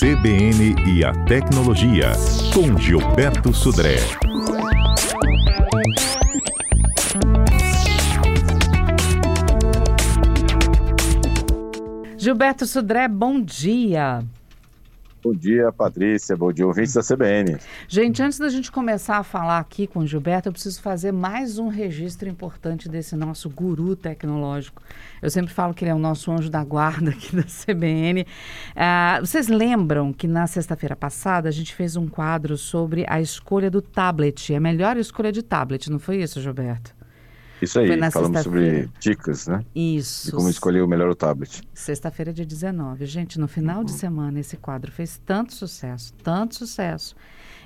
CBN e a Tecnologia, com Gilberto Sudré. Gilberto Sudré, bom dia. Bom dia, Patrícia. Bom dia, ouvintes da CBN. Gente, antes da gente começar a falar aqui com o Gilberto, eu preciso fazer mais um registro importante desse nosso guru tecnológico. Eu sempre falo que ele é o nosso anjo da guarda aqui da CBN. Ah, vocês lembram que na sexta-feira passada a gente fez um quadro sobre a escolha do tablet, a melhor escolha de tablet, não foi isso, Gilberto? Isso aí, falamos sobre dicas, né? Isso. De como escolher o melhor o tablet. Sexta-feira, dia 19. Gente, no final de semana, esse quadro fez tanto sucesso, tanto sucesso.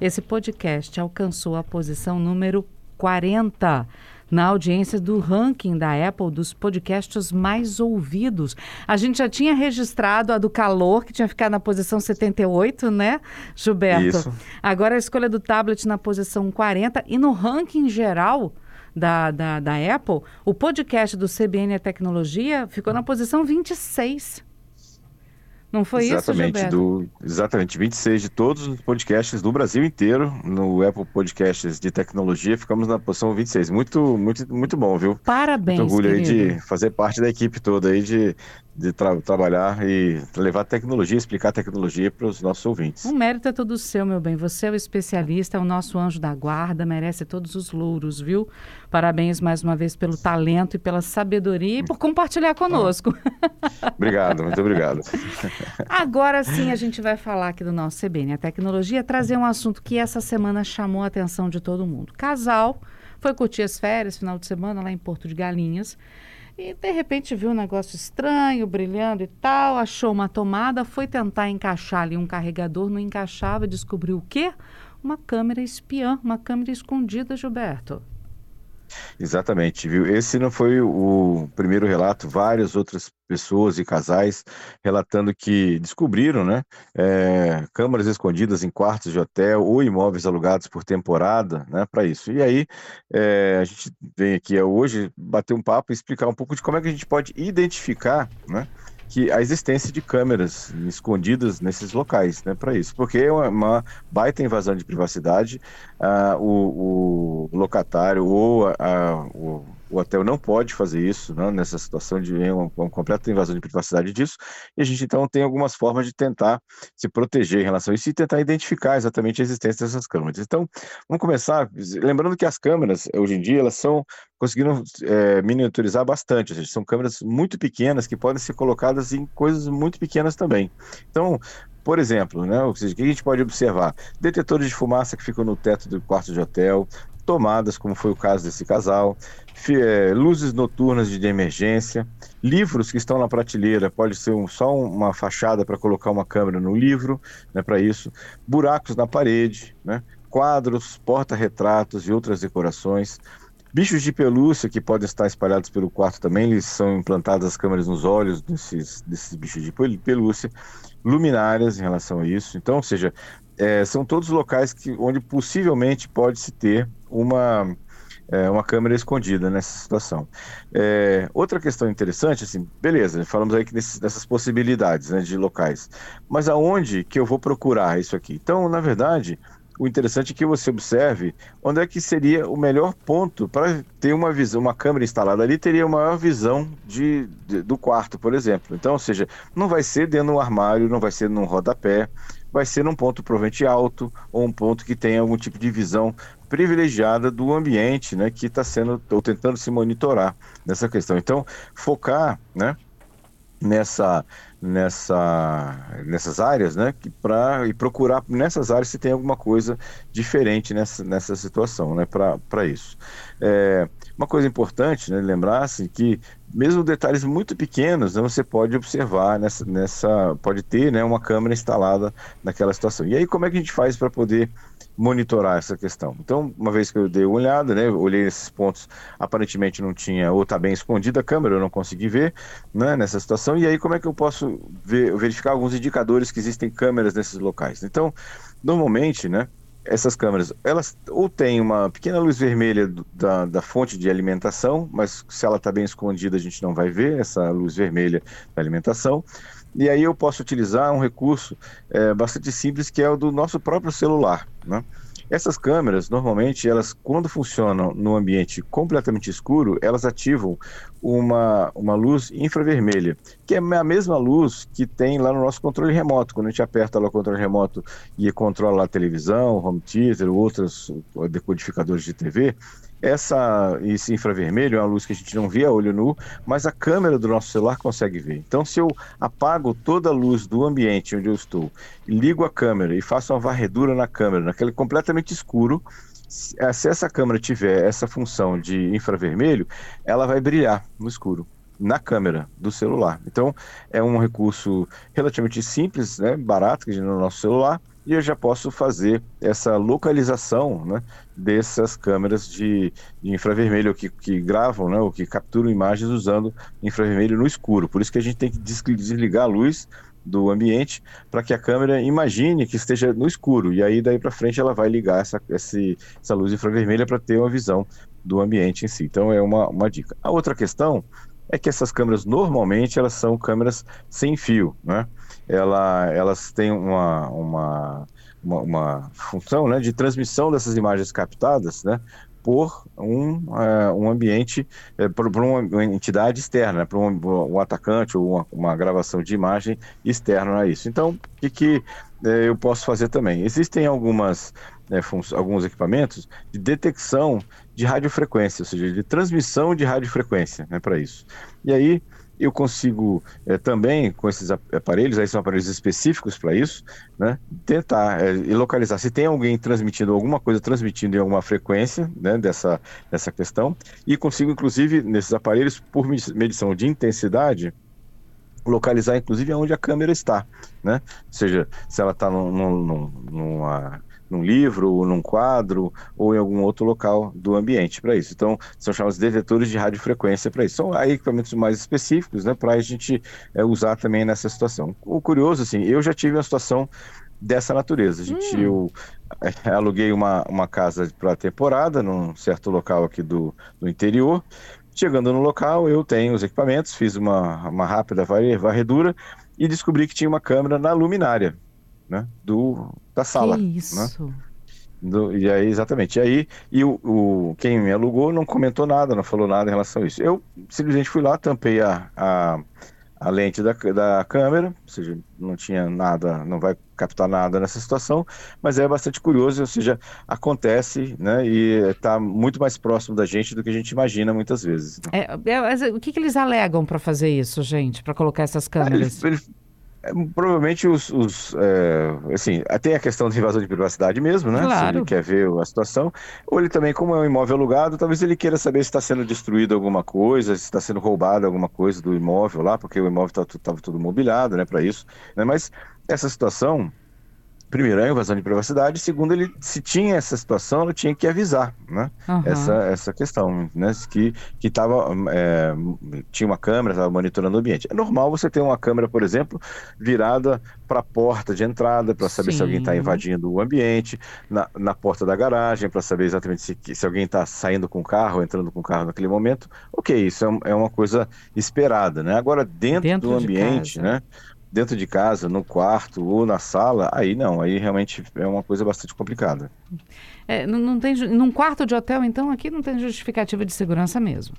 Esse podcast alcançou a posição número 40 na audiência do ranking da Apple dos podcasts mais ouvidos. A gente já tinha registrado a do calor, que tinha ficado na posição 78, né, Gilberto? Isso. Agora a escolha do tablet na posição 40 e no ranking geral da, da, da Apple, o podcast do CBN e Tecnologia ficou na posição 26. Não foi exatamente, isso, Gilberto? Do, exatamente, 26 de todos os podcasts do Brasil inteiro, no Apple Podcasts de Tecnologia, ficamos na posição 26. Muito, muito, muito bom, viu? Parabéns, Muito orgulho aí de fazer parte da equipe toda aí, de, de tra trabalhar e levar tecnologia, explicar tecnologia para os nossos ouvintes. O mérito é todo seu, meu bem. Você é o especialista, é o nosso anjo da guarda, merece todos os louros, viu? Parabéns mais uma vez pelo talento e pela sabedoria e por compartilhar conosco. Obrigado, muito obrigado. Agora sim a gente vai falar aqui do nosso CBN, a tecnologia, trazer um assunto que essa semana chamou a atenção de todo mundo. Casal foi curtir as férias, final de semana, lá em Porto de Galinhas. E de repente viu um negócio estranho, brilhando e tal, achou uma tomada, foi tentar encaixar ali um carregador, não encaixava, descobriu o quê? Uma câmera espiã, uma câmera escondida, Gilberto. Exatamente, viu? Esse não foi o primeiro relato, várias outras pessoas e casais relatando que descobriram, né, é, câmaras escondidas em quartos de hotel ou imóveis alugados por temporada, né, para isso. E aí é, a gente vem aqui hoje bater um papo e explicar um pouco de como é que a gente pode identificar, né, que a existência de câmeras escondidas nesses locais, né, para isso, porque é uma, uma, baita invasão de privacidade, ah, o, o, locatário ou a, a, o, o, hotel não pode fazer isso, né, nessa situação de uma, uma, completa invasão de privacidade disso, e a gente então tem algumas formas de tentar se proteger em relação a isso e tentar identificar exatamente a existência dessas câmeras. Então, vamos começar, lembrando que as câmeras, hoje em dia, elas são conseguiram é, miniaturizar bastante, ou seja, são câmeras muito pequenas que podem ser colocadas em coisas muito pequenas também. Então, por exemplo, né, o que a gente pode observar? Detetores de fumaça que ficam no teto do quarto de hotel, tomadas, como foi o caso desse casal, luzes noturnas de emergência, livros que estão na prateleira, pode ser um, só uma fachada para colocar uma câmera no livro, né, para isso, buracos na parede, né, quadros, porta-retratos e outras decorações, Bichos de pelúcia que podem estar espalhados pelo quarto também, eles são implantadas as câmeras nos olhos desses, desses bichos de pelúcia, luminárias em relação a isso. Então, ou seja, é, são todos locais que, onde possivelmente pode-se ter uma, é, uma câmera escondida nessa situação. É, outra questão interessante, assim, beleza, falamos aí que nesses, nessas possibilidades né, de locais, mas aonde que eu vou procurar isso aqui? Então, na verdade, o interessante é que você observe onde é que seria o melhor ponto para ter uma visão, uma câmera instalada ali teria uma maior visão de, de, do quarto, por exemplo. Então, ou seja, não vai ser dentro do armário, não vai ser num rodapé, vai ser num ponto provavelmente alto ou um ponto que tenha algum tipo de visão privilegiada do ambiente, né, que está sendo ou tentando se monitorar nessa questão. Então, focar, né, nessa nessa nessas áreas, né, para e procurar nessas áreas se tem alguma coisa diferente nessa, nessa situação, né, para isso. É, uma coisa importante, né, lembrar assim, que mesmo detalhes muito pequenos, né, você pode observar nessa, nessa pode ter, né, uma câmera instalada naquela situação. E aí como é que a gente faz para poder monitorar essa questão. Então, uma vez que eu dei uma olhada, né, olhei esses pontos, aparentemente não tinha, ou está bem escondida a câmera, eu não consegui ver, né, nessa situação, e aí como é que eu posso ver, verificar alguns indicadores que existem câmeras nesses locais? Então, normalmente, né, essas câmeras, elas ou têm uma pequena luz vermelha do, da, da fonte de alimentação, mas se ela está bem escondida, a gente não vai ver essa luz vermelha da alimentação. E aí eu posso utilizar um recurso é, bastante simples que é o do nosso próprio celular. Né? Essas câmeras, normalmente, elas, quando funcionam no ambiente completamente escuro, elas ativam uma, uma luz infravermelha, que é a mesma luz que tem lá no nosso controle remoto. Quando a gente aperta lá o controle remoto e controla a televisão, home theater, outros decodificadores de TV, essa, esse infravermelho é uma luz que a gente não vê a olho nu, mas a câmera do nosso celular consegue ver. Então, se eu apago toda a luz do ambiente onde eu estou, ligo a câmera e faço uma varredura na câmera, naquele completamente escuro, se essa câmera tiver essa função de infravermelho, ela vai brilhar no escuro na câmera do celular. Então, é um recurso relativamente simples, né, barato que no nosso celular, e eu já posso fazer essa localização né, dessas câmeras de, de infravermelho que, que gravam, né, ou que capturam imagens usando infravermelho no escuro. Por isso que a gente tem que desligar a luz do ambiente para que a câmera imagine que esteja no escuro e aí daí para frente ela vai ligar essa, essa luz infravermelha para ter uma visão do ambiente em si. Então é uma, uma dica. A outra questão é que essas câmeras normalmente elas são câmeras sem fio, né? Ela, elas têm uma, uma, uma, uma função né, de transmissão dessas imagens captadas, né? por um, uh, um ambiente, uh, por, por, uma entidade externa, né, por um, um, atacante ou uma, uma, gravação de imagem externa a isso. Então, o que, que uh, eu posso fazer também? Existem algumas, alguns equipamentos de detecção de radiofrequência, ou seja, de transmissão de radiofrequência né, para isso. E aí eu consigo é, também, com esses aparelhos, aí são aparelhos específicos para isso, né, tentar é, localizar se tem alguém transmitindo alguma coisa, transmitindo em alguma frequência né, dessa, dessa questão, e consigo, inclusive, nesses aparelhos, por medição de intensidade, localizar, inclusive, onde a câmera está, né? Ou seja, se ela está numa num livro, ou num quadro, ou em algum outro local do ambiente para isso. Então, são chamados detectores de radiofrequência para isso. São aí equipamentos mais específicos, né, para a gente é, usar também nessa situação. O curioso, assim, eu já tive uma situação dessa natureza. A gente, hum. eu é, aluguei uma, uma casa para temporada num certo local aqui do, do interior. Chegando no local, eu tenho os equipamentos, fiz uma, uma rápida varredura e descobri que tinha uma câmera na luminária né, do, da sala. Que né? isso. Né? Do, e aí, exatamente. E aí, e o, o, quem me alugou não comentou nada, não falou nada em relação a isso. Eu simplesmente fui lá, tampei a, a, a lente da, da câmera, ou seja, não tinha nada, não vai captar nada nessa situação, mas é bastante curioso, ou seja, acontece, né, e está muito mais próximo da gente do que a gente imagina muitas vezes. Né? É, é, o que, que eles alegam para fazer isso, gente, para colocar essas câmeras? Eles, eles, é, provavelmente os, os é, assim, tem a questão de invasão de privacidade mesmo, né? Claro. Se ele quer ver a situação. Ou ele também, como é um imóvel alugado, talvez ele queira saber se está sendo destruído alguma coisa, se está sendo roubado alguma coisa do imóvel lá, porque o imóvel estava tá, tudo mobiliado, né, para isso. Né? Mas essa situação primeiro, a invasão de privacidade, segundo, ele se tinha essa situação, ele tinha que avisar, né? Uhum. Essa, essa questão, né? Que, que tava, é, tinha uma câmera, estava monitorando o ambiente. É normal você ter uma câmera, por exemplo, virada para a porta de entrada, para saber Sim. se alguém está invadindo o ambiente, na, na porta da garagem, para saber exatamente se, se alguém está saindo com o carro, entrando com o carro naquele momento. Ok, isso é, é uma coisa esperada, né? Agora, dentro, dentro do ambiente, né? Dentro de casa, no quarto ou na sala, aí não, aí realmente é uma coisa bastante complicada. É, não, não tem, num quarto de hotel, então, aqui não tem justificativa de segurança mesmo.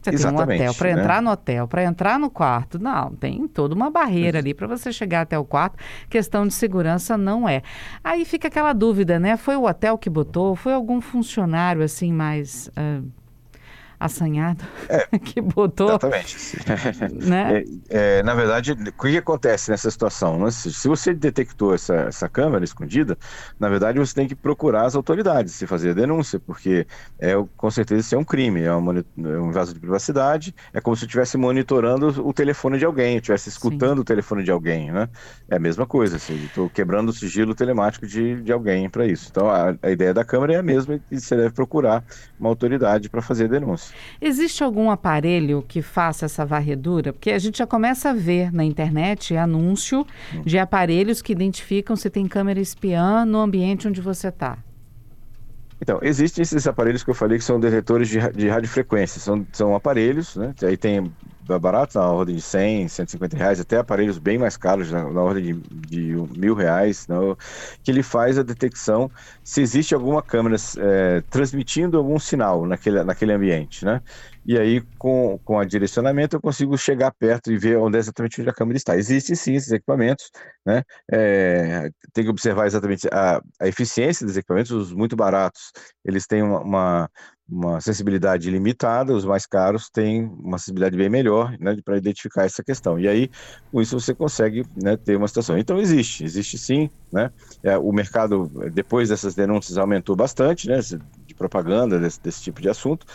Você Exatamente, tem um hotel para né? entrar no hotel, para entrar no quarto. Não, tem toda uma barreira ali para você chegar até o quarto. Questão de segurança não é. Aí fica aquela dúvida, né? Foi o hotel que botou? Foi algum funcionário assim mais. Uh assanhado é, que botou. Exatamente. Né? É, é, na verdade, o que acontece nessa situação? Né? Se você detectou essa, essa câmera escondida, na verdade você tem que procurar as autoridades, se fazer a denúncia, porque é, com certeza isso é um crime, é um, é um invasor de privacidade, é como se estivesse monitorando o telefone de alguém, estivesse escutando Sim. o telefone de alguém, né? É a mesma coisa, assim, estou quebrando o sigilo telemático de, de alguém para isso. Então a, a ideia da câmera é a mesma e você deve procurar uma autoridade para fazer a denúncia. Existe algum aparelho que faça essa varredura? Porque a gente já começa a ver na internet anúncio de aparelhos que identificam se tem câmera espiã no ambiente onde você está. Então, existem esses aparelhos que eu falei que são detectores de, de radiofrequência. São, são aparelhos, né? Aí tem baratos, na ordem de 100, 150 reais, até aparelhos bem mais caros, na, na ordem de, de mil reais, não, que ele faz a detecção se existe alguma câmera é, transmitindo algum sinal naquele, naquele ambiente, né? E aí, com, com a direcionamento, eu consigo chegar perto e ver onde é exatamente onde a câmera está. Existem sim esses equipamentos, né? É, tem que observar exatamente a, a eficiência dos equipamentos, os muito baratos, eles têm uma, uma uma sensibilidade limitada, os mais caros têm uma sensibilidade bem melhor né, para identificar essa questão. E aí, com isso, você consegue né, ter uma situação. Então, existe, existe sim. Né? É, o mercado, depois dessas denúncias, aumentou bastante, né, de propaganda desse, desse tipo de assunto.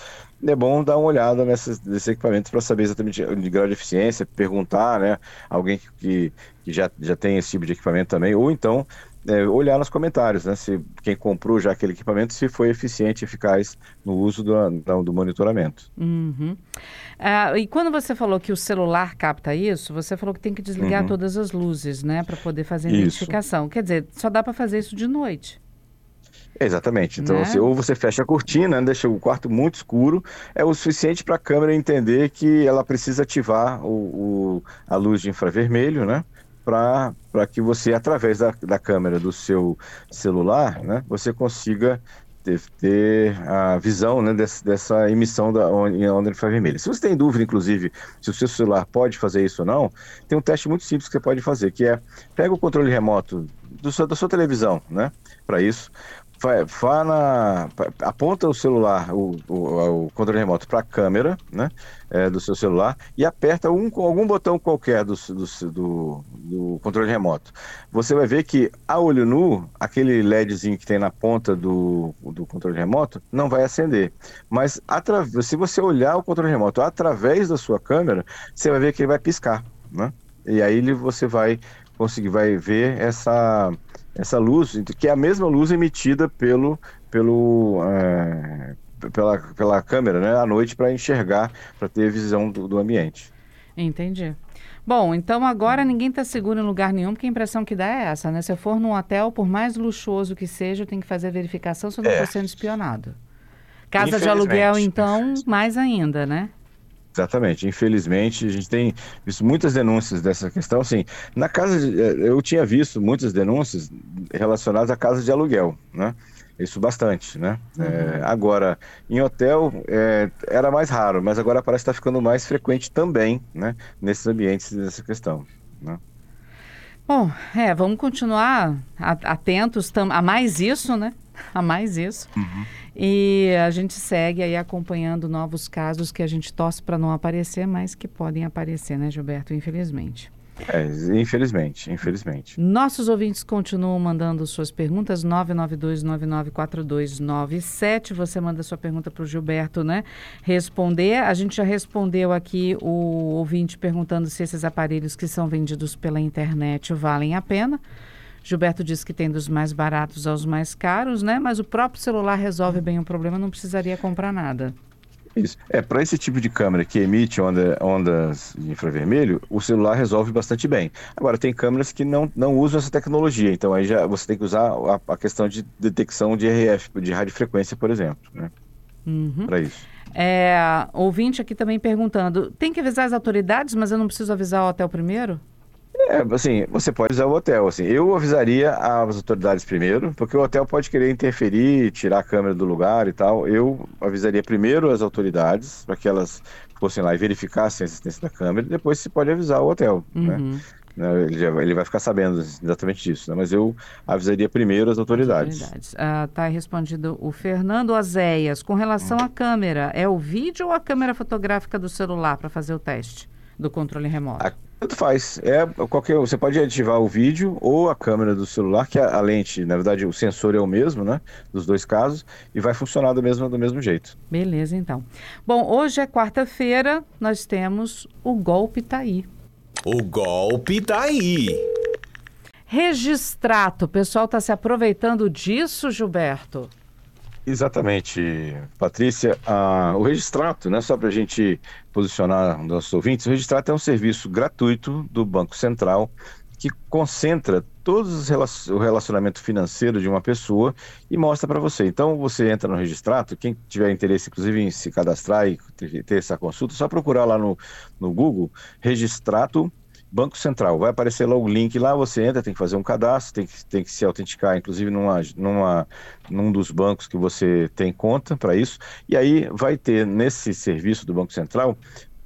É bom dar uma olhada nesses, nesses equipamentos para saber exatamente o grau de eficiência, perguntar, né, alguém que, que já, já tem esse tipo de equipamento também, ou então é, olhar nos comentários, né? Se quem comprou já aquele equipamento, se foi eficiente, eficaz no uso do, do monitoramento. Uhum. Ah, e quando você falou que o celular capta isso, você falou que tem que desligar uhum. todas as luzes, né? Para poder fazer a identificação. Isso. Quer dizer, só dá para fazer isso de noite. Exatamente. Então, né? se, ou você fecha a cortina, deixa o quarto muito escuro, é o suficiente para a câmera entender que ela precisa ativar o, o, a luz de infravermelho, né? Para que você, através da, da câmera do seu celular, né, você consiga ter, ter a visão né, dessa, dessa emissão da onda infravermelha. Se você tem dúvida, inclusive, se o seu celular pode fazer isso ou não, tem um teste muito simples que você pode fazer, que é pega o controle remoto do seu, da sua televisão, né, para isso, na, aponta o celular, o, o, o controle remoto para a câmera né, é, do seu celular e aperta um, algum botão qualquer do, do, do, do, controle remoto. Você vai ver que a olho nu, aquele LEDzinho que tem na ponta do, do controle remoto não vai acender. Mas se você olhar o controle remoto através da sua câmera, você vai ver que ele vai piscar. Né? E aí você vai conseguir, vai ver essa essa luz, que é a mesma luz emitida pelo, pelo, é, pela, pela câmera né, à noite para enxergar, para ter visão do, do ambiente. Entendi. Bom, então agora ninguém está seguro em lugar nenhum, porque a impressão que dá é essa, né? Se eu for num hotel, por mais luxuoso que seja, eu tenho que fazer a verificação se eu não estou é. sendo espionado. Casa de aluguel, então, mais ainda, né? Exatamente. Infelizmente, a gente tem visto muitas denúncias dessa questão. Assim, na casa, de, eh, eu tinha visto muitas denúncias relacionadas à casa de aluguel, né? Isso bastante, né? Uhum. É, agora, em hotel é, era mais raro, mas agora parece estar ficando mais frequente também, né? Nesses ambientes dessa questão, né? Bom, é, vamos continuar atentos a mais isso, né? A mais isso. Uhum. E a gente segue aí acompanhando novos casos que a gente torce para não aparecer, mas que podem aparecer, né, Gilberto? Infelizmente. É, infelizmente, infelizmente. Nossos ouvintes continuam mandando suas perguntas, 992994297. Você manda sua pergunta para o Gilberto, né? Responder. A gente já respondeu aqui o ouvinte perguntando se esses aparelhos que são vendidos pela internet valem a pena. Gilberto disse que tem dos mais baratos aos mais caros, né? Mas o próprio celular resolve bem o problema, não precisaria comprar nada. Isso. É, para esse tipo de câmera que emite onda, ondas de infravermelho, o celular resolve bastante bem. Agora, tem câmeras que não, não usam essa tecnologia, então aí já você tem que usar a, a questão de detecção de RF, de radiofrequência, por exemplo, né? Uhum. Para isso. É, ouvinte aqui também perguntando, tem que avisar as autoridades, mas eu não preciso avisar o hotel primeiro? É, assim, você pode usar o hotel, assim, eu avisaria as autoridades primeiro, porque o hotel pode querer interferir, tirar a câmera do lugar e tal, eu avisaria primeiro as autoridades, para que elas fossem lá e verificassem a existência da câmera, e depois se pode avisar o hotel, né? uhum. né? Ele, já, ele, vai ficar sabendo exatamente disso, né? mas eu avisaria primeiro as autoridades. autoridades. Ah, tá respondido o Fernando Azéias. Com relação à câmera, é o vídeo ou a câmera fotográfica do celular para fazer o teste do controle remoto? A tanto faz. É qualquer, você pode ativar o vídeo ou a câmera do celular, que a, a, lente, na verdade, o sensor é o mesmo, né? Dos dois casos, e vai funcionar do mesmo, do mesmo jeito. Beleza, então. Bom, hoje é quarta-feira, nós temos o golpe tá aí. O golpe tá aí. Registrato, o pessoal está se aproveitando disso, Gilberto? Exatamente, Patrícia. Ah, o Registrato, né, só para a gente posicionar nossos ouvintes, o Registrato é um serviço gratuito do Banco Central que concentra todos o relacionamento financeiro de uma pessoa e mostra para você. Então você entra no registrato, quem tiver interesse inclusive em se cadastrar e ter essa consulta, só procurar lá no, no Google registrato Banco Central. Vai aparecer lá o link lá, você entra, tem que fazer um cadastro, tem que, tem que se autenticar, inclusive numa, numa, num dos bancos que você tem conta para isso. E aí vai ter nesse serviço do Banco Central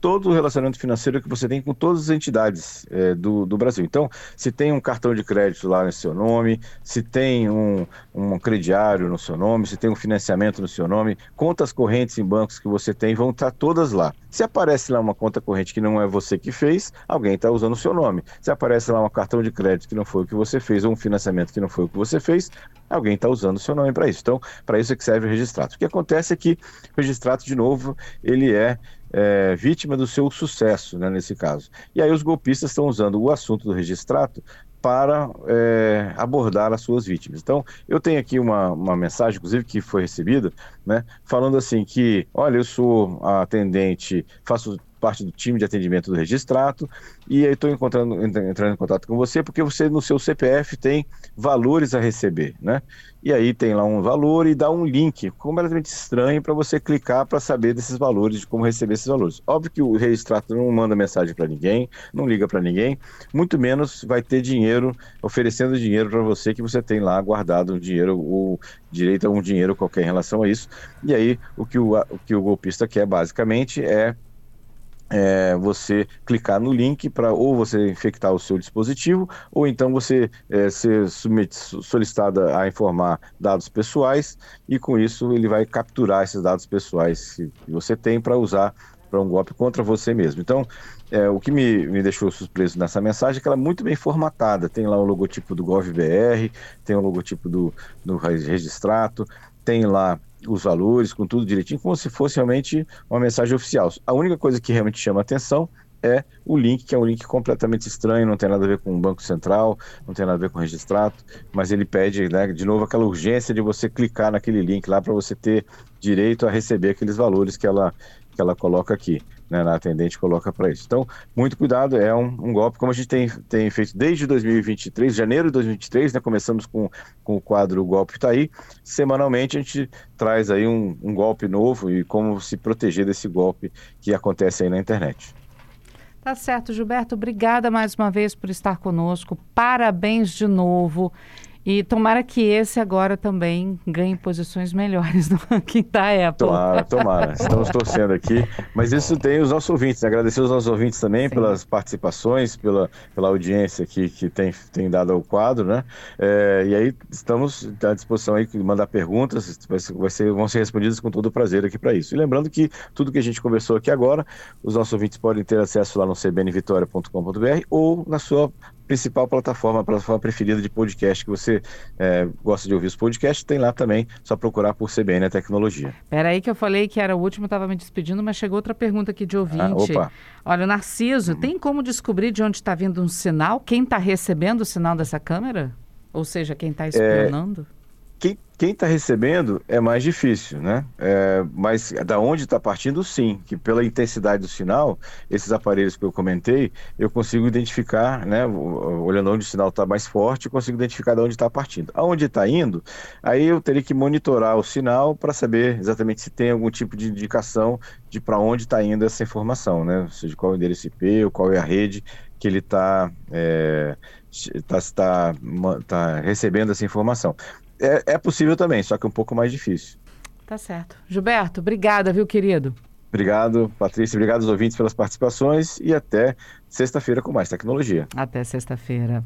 todo o relacionamento financeiro que você tem com todas as entidades é, do, do Brasil. Então, se tem um cartão de crédito lá no seu nome, se tem um, um crediário no seu nome, se tem um financiamento no seu nome, contas correntes em bancos que você tem vão estar todas lá. Se aparece lá uma conta corrente que não é você que fez, alguém está usando o seu nome. Se aparece lá um cartão de crédito que não foi o que você fez, ou um financiamento que não foi o que você fez, alguém está usando o seu nome para isso. Então, para isso é que serve o registrado. O que acontece é que o registrado, de novo, ele é é, vítima do seu sucesso, né, nesse caso. E aí os golpistas estão usando o assunto do registrato para é, abordar as suas vítimas. Então, eu tenho aqui uma, uma mensagem, inclusive, que foi recebida, né, falando assim que, olha, eu sou atendente, faço parte do time de atendimento do registrato e estou entrando em contato com você porque você no seu CPF tem valores a receber, né? E aí tem lá um valor e dá um link completamente estranho para você clicar para saber desses valores, de como receber esses valores. Óbvio que o registrato não manda mensagem para ninguém, não liga para ninguém, muito menos vai ter dinheiro oferecendo dinheiro para você que você tem lá guardado um dinheiro ou direito a um dinheiro qualquer em relação a isso. E aí o que o, o que o golpista quer basicamente é é, você clicar no link para ou você infectar o seu dispositivo ou então você é, ser solicitada a informar dados pessoais e com isso ele vai capturar esses dados pessoais que você tem para usar para um golpe contra você mesmo. Então, é, o que me, me deixou surpreso nessa mensagem é que ela é muito bem formatada. Tem lá o logotipo do GovBR, tem o logotipo do, do Registrato, tem lá os valores, com tudo direitinho, como se fosse realmente uma mensagem oficial. A única coisa que realmente chama atenção é o link, que é um link completamente estranho, não tem nada a ver com o Banco Central, não tem nada a ver com o registrato, mas ele pede, né, de novo, aquela urgência de você clicar naquele link lá para você ter direito a receber aqueles valores que ela, que ela coloca aqui né, na atendente coloca para isso. Então, muito cuidado, é um, um, golpe, como a gente tem, tem feito desde 2023, janeiro de 2023, né, começamos com, com o quadro O Golpe Está Aí, semanalmente a gente traz aí um, um golpe novo e como se proteger desse golpe que acontece aí na internet. Tá certo, Gilberto. Obrigada mais uma vez por estar conosco. Parabéns de novo. E tomara que esse agora também ganhe posições melhores no ranking da Apple. Tomara, tomara. Estamos torcendo aqui. Mas isso tem os nossos ouvintes. Né? Agradecer os nossos ouvintes também Sim. pelas participações, pela, pela audiência aqui que tem, tem dado ao quadro, né? É, e aí estamos à disposição aí de mandar perguntas, vai ser, vai ser, vão ser respondidas com todo o prazer aqui para isso. E lembrando que tudo que a gente conversou aqui agora, os nossos ouvintes podem ter acesso lá no cbnvitoria.com.br ou na sua principal plataforma, a plataforma preferida de podcast que você é, gosta de ouvir os podcasts, tem lá também, só procurar por CBN a Tecnologia. Espera aí que eu falei que era o último, estava me despedindo, mas chegou outra pergunta aqui de ouvinte. Ah. Olha, o Narciso, hum. tem como descobrir de onde está vindo um sinal? Quem está recebendo o sinal dessa câmera? Ou seja, quem está é, espionando? É quem está recebendo é mais difícil, né? É, mas da onde está partindo, sim. Que pela intensidade do sinal, esses aparelhos que eu comentei, eu consigo identificar, né? Olhando onde o sinal está mais forte, eu consigo identificar de onde está partindo. Aonde está indo, aí eu teria que monitorar o sinal para saber exatamente se tem algum tipo de indicação de para onde está indo essa informação, né? Ou seja, qual é o endereço IP, ou qual é a rede que ele está é, tá, tá, tá recebendo essa informação é, é possível também, só que um pouco mais difícil. Tá certo. Gilberto, obrigada, viu, querido? Obrigado, Patrícia. Obrigado aos ouvintes pelas participações e até sexta-feira com mais tecnologia. Até sexta-feira.